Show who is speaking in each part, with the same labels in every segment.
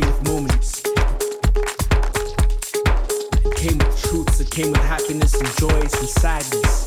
Speaker 1: came with moments. It came with truths, it came with happiness and joys and sadness.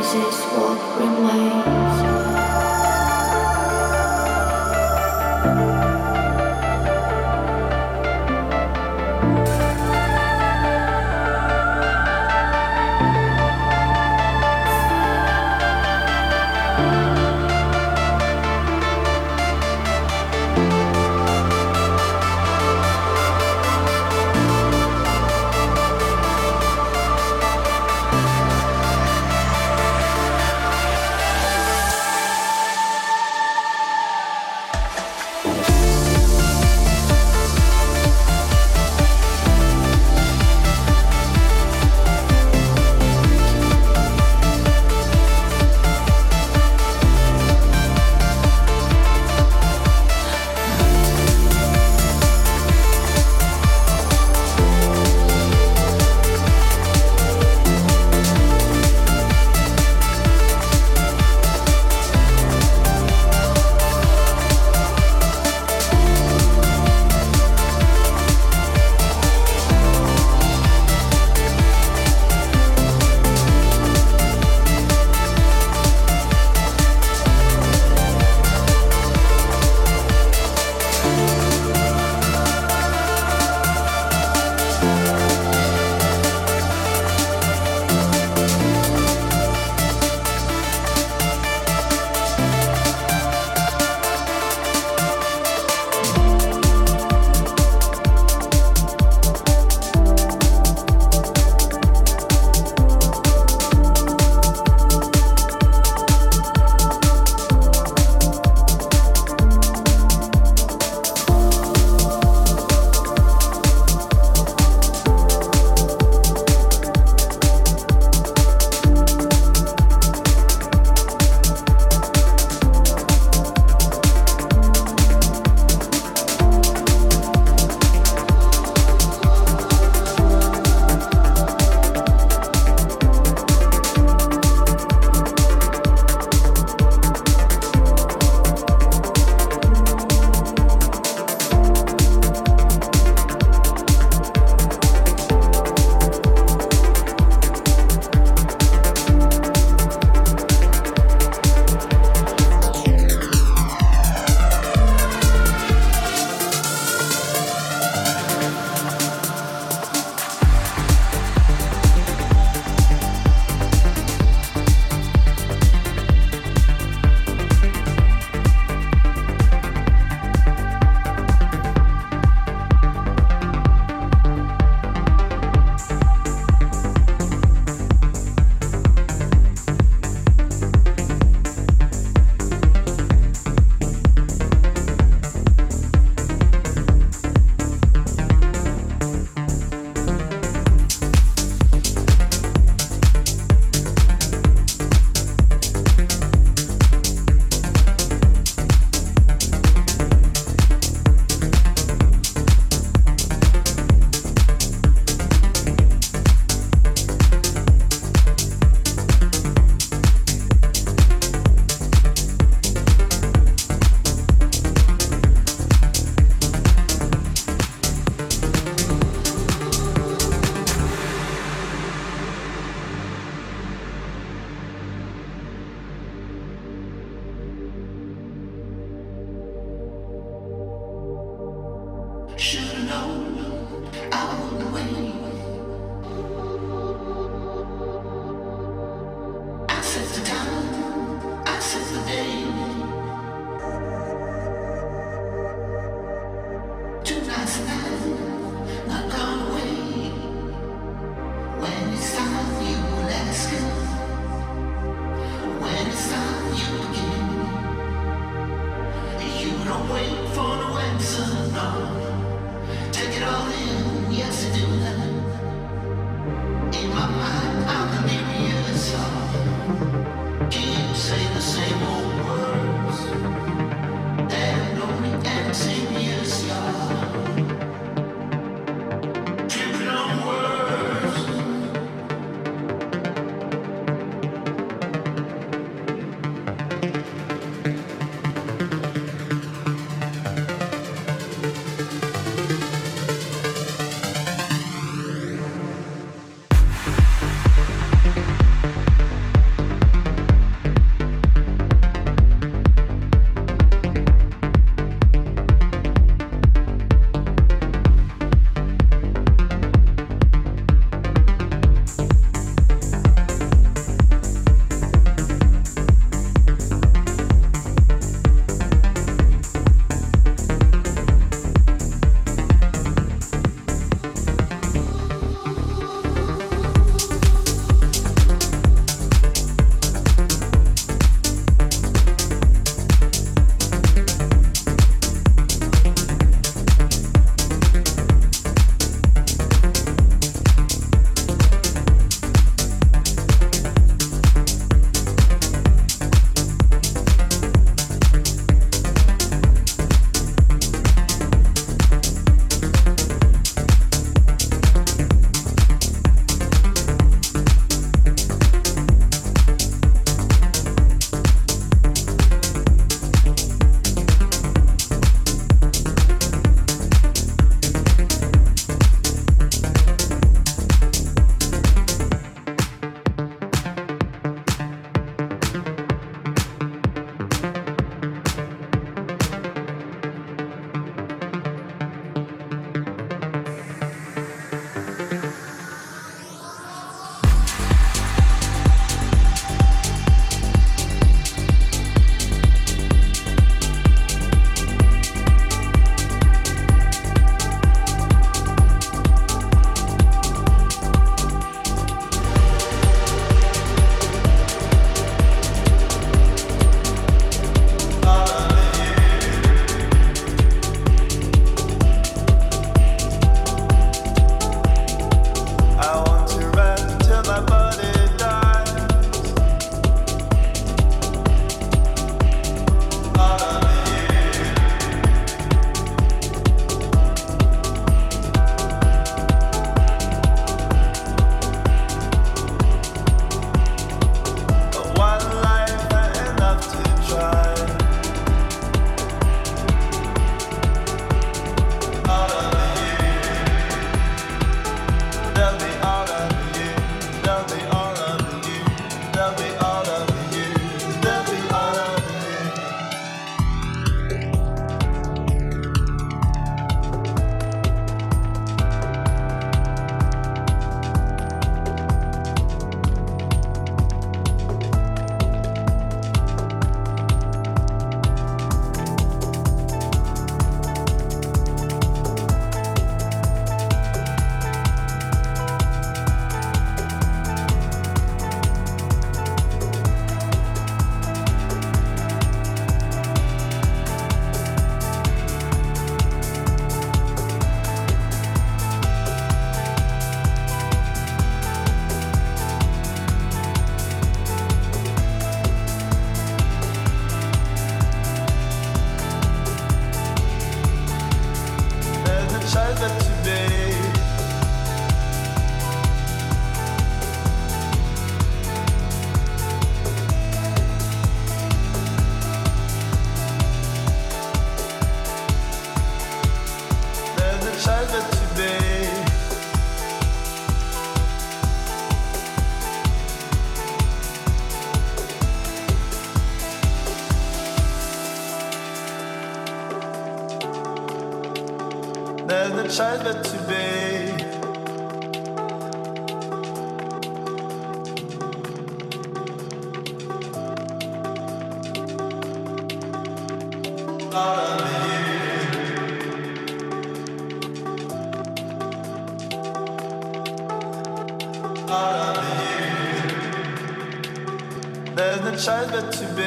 Speaker 1: what remains.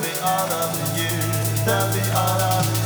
Speaker 1: That'd all of you.
Speaker 2: That'd be all of
Speaker 3: you.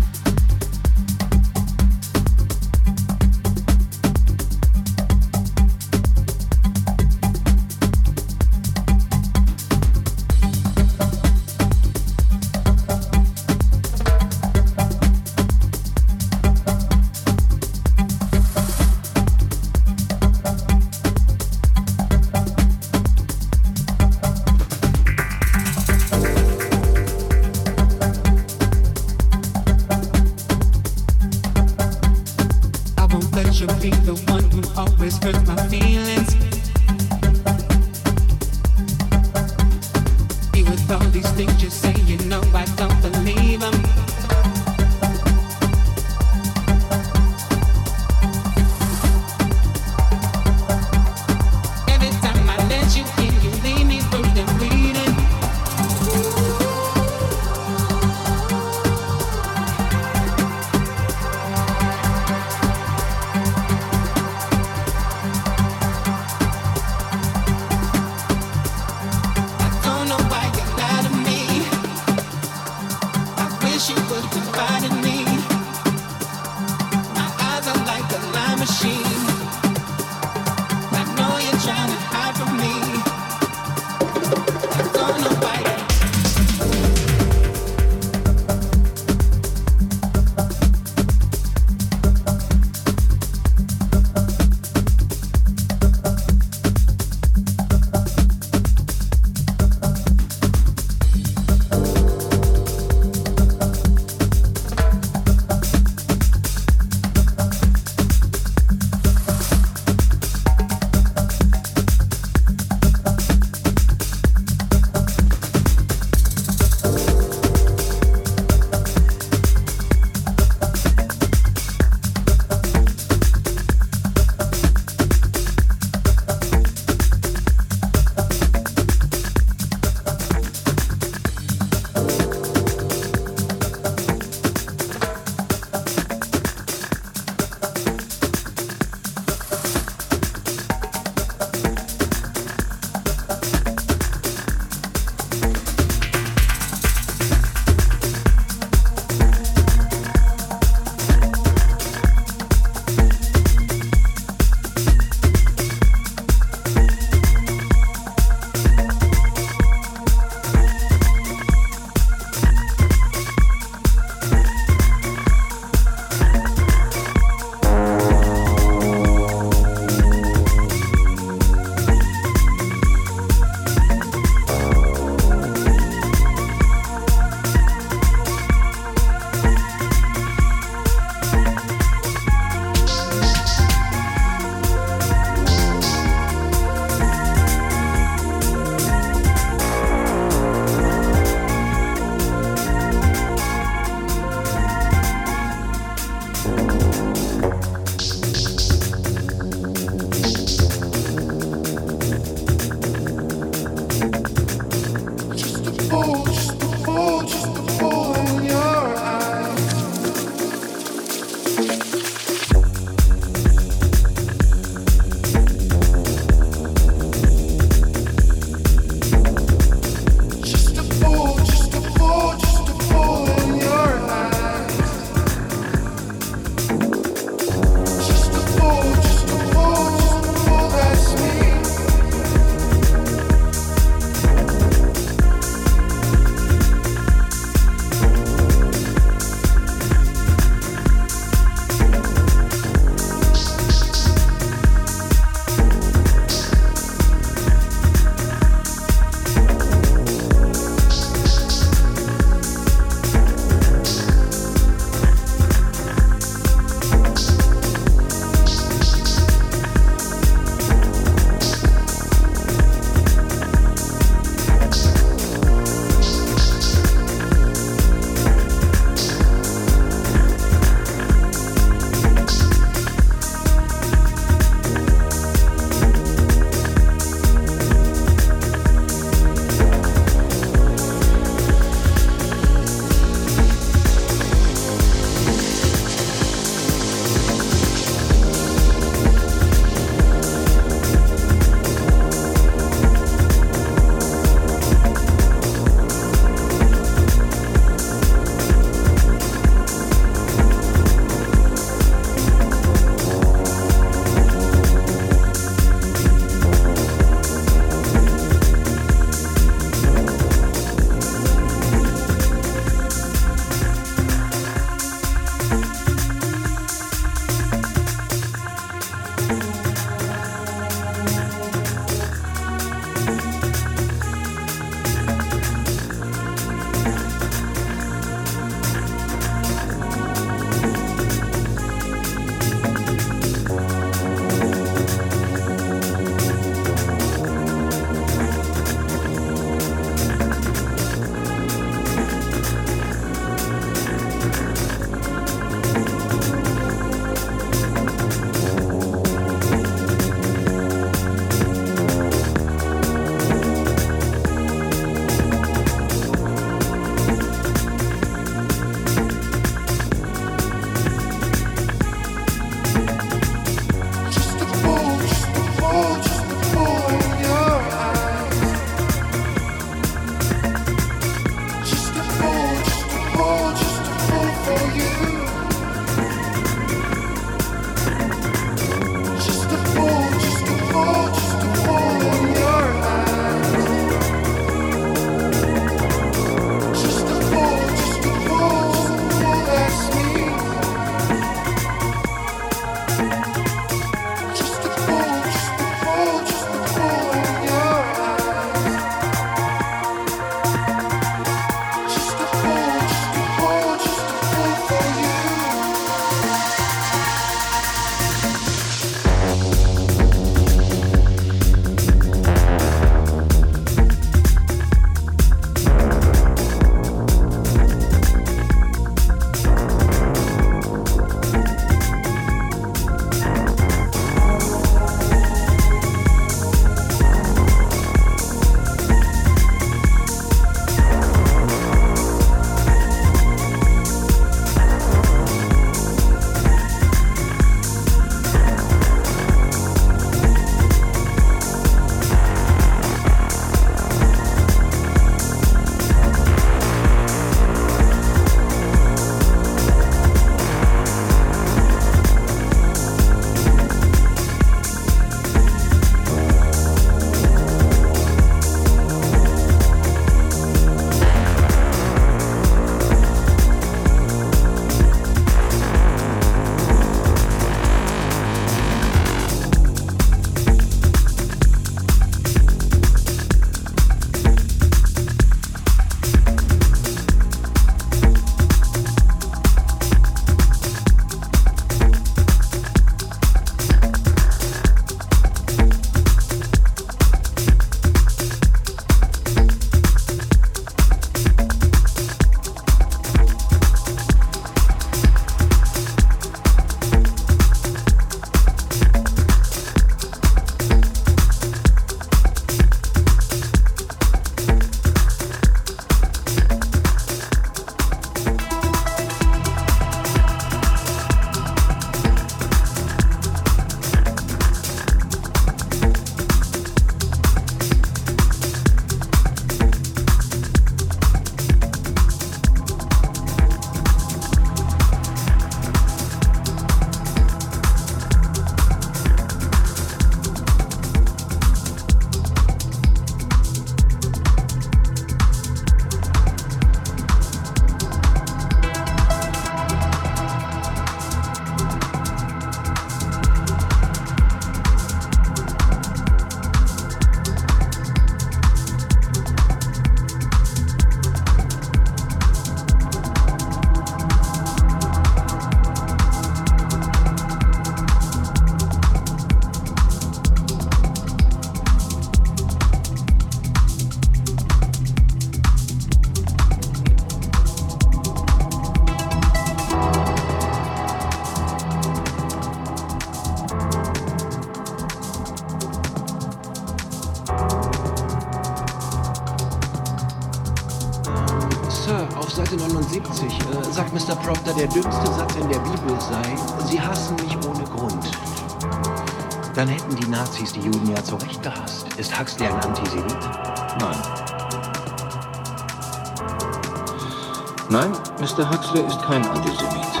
Speaker 3: Mr. Huxley
Speaker 4: ist kein Antisemit.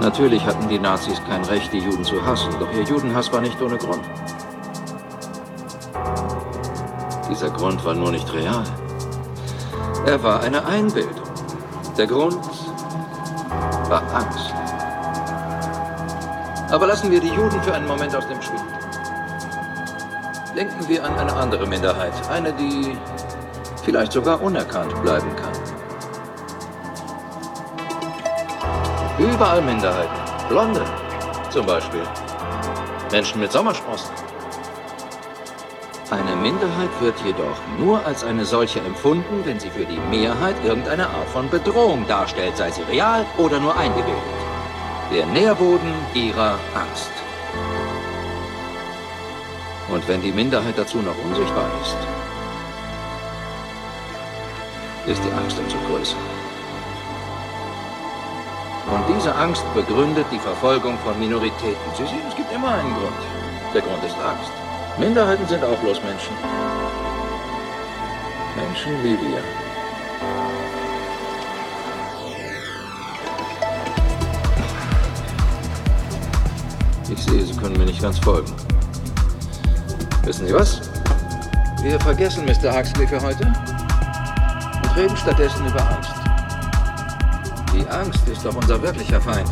Speaker 4: Natürlich hatten die Nazis kein Recht, die Juden zu hassen, doch ihr Judenhass war nicht ohne Grund. Dieser Grund war nur nicht real. Er war eine Einbildung. Der Grund war Angst. Aber lassen wir die Juden für einen Moment aus dem Spiel. Denken wir an eine andere Minderheit, eine, die vielleicht sogar unerkannt bleiben Überall Minderheiten. Blonde zum Beispiel. Menschen mit Sommersprossen. Eine Minderheit wird jedoch nur als eine solche empfunden, wenn sie für die Mehrheit irgendeine Art von Bedrohung darstellt, sei sie real oder nur eingebildet. Der Nährboden ihrer Angst. Und wenn die Minderheit dazu noch unsichtbar ist, ist die Angst umso größer. Und diese Angst begründet die Verfolgung von Minoritäten. Sie sehen, es gibt immer einen Grund. Der Grund ist Angst. Minderheiten sind auch bloß Menschen. Menschen wie wir. Ich sehe, Sie können mir nicht ganz folgen. Wissen Sie was? Wir vergessen Mr. Huxley für heute und reden stattdessen über Angst. Angst ist doch unser wirklicher Feind.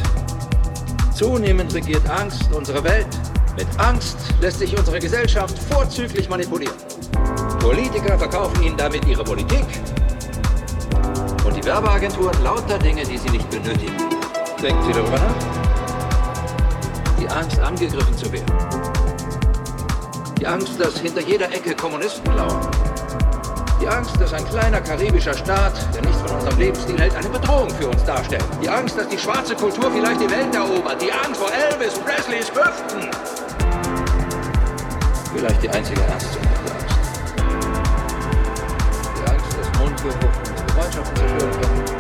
Speaker 4: Zunehmend regiert Angst unsere Welt. Mit Angst lässt sich unsere Gesellschaft vorzüglich manipulieren. Politiker verkaufen ihnen damit ihre Politik. Und die Werbeagenturen lauter Dinge, die sie nicht benötigen. Denken Sie darüber nach? Die Angst, angegriffen zu werden. Die Angst, dass hinter jeder Ecke Kommunisten lauern. Die Angst, dass ein kleiner karibischer Staat, der nichts von unserem Lebensstil hält, eine Bedrohung für uns darstellt. Die Angst, dass die schwarze Kultur vielleicht die Welt erobert. Die Angst vor Elvis Presleys Hüften. Vielleicht die einzige ernstzunehmende Angst. Die Angst, dass Mundgeruch unsere Gemeinschaften zerstören können.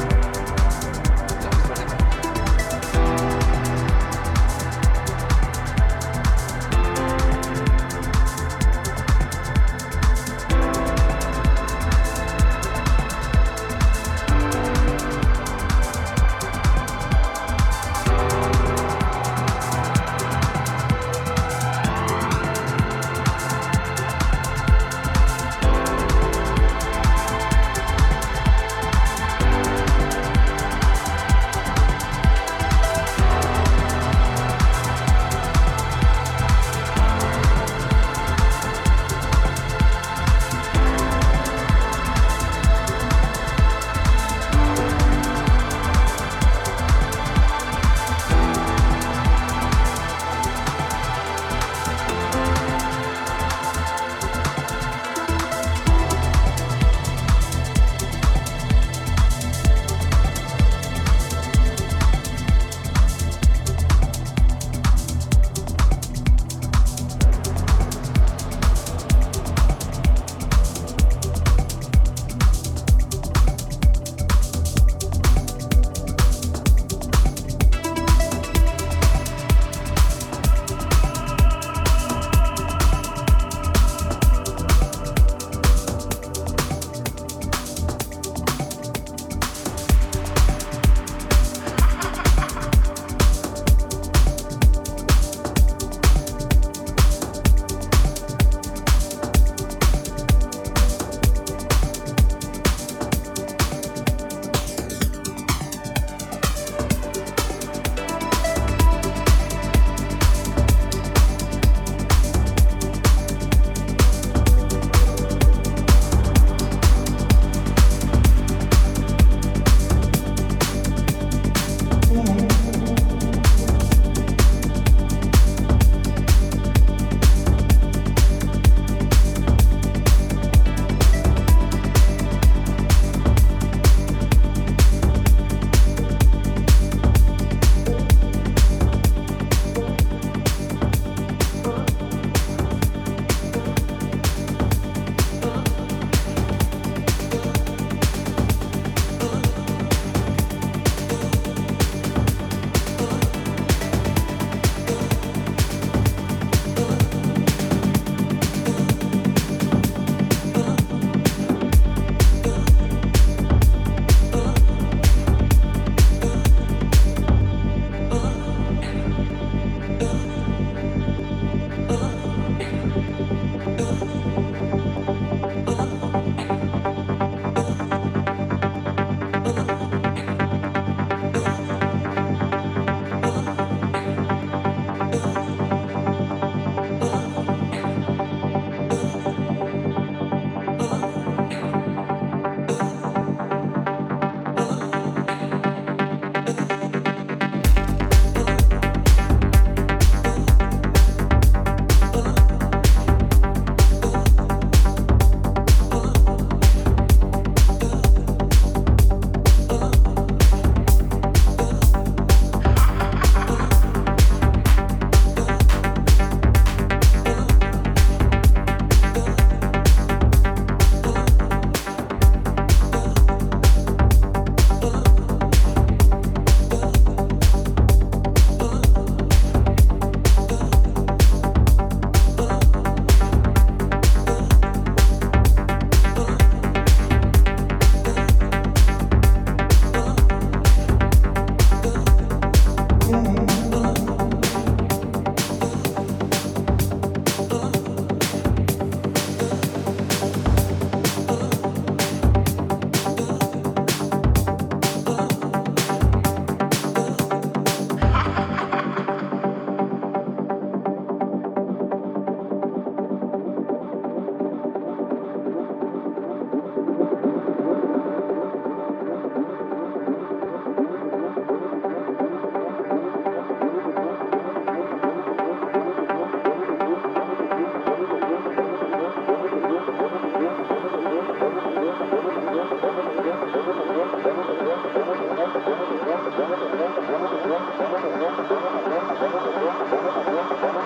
Speaker 5: Thank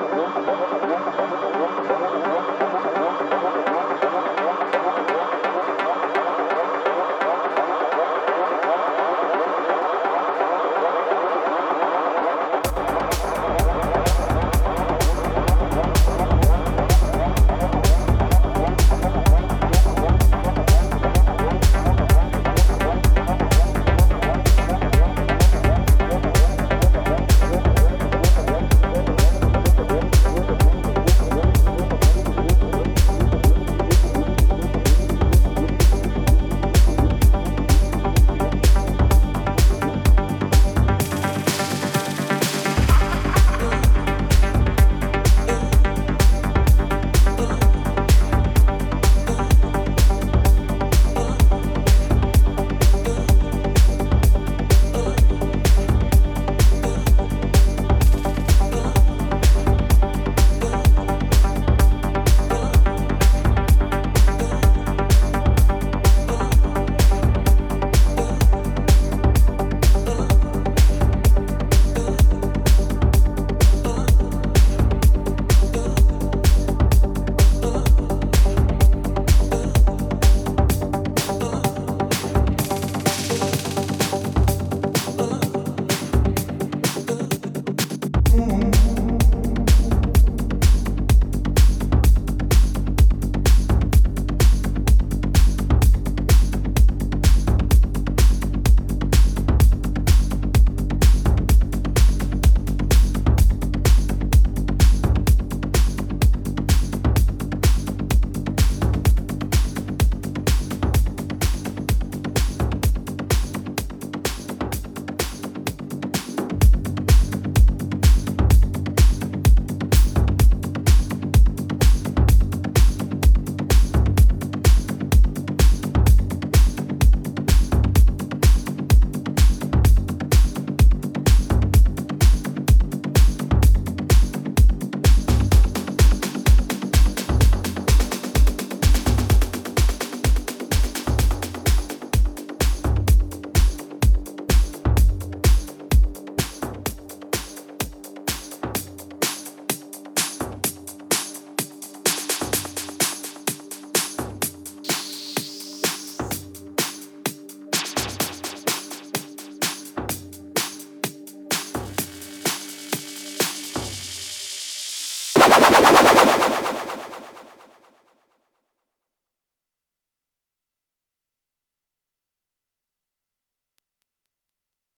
Speaker 5: you.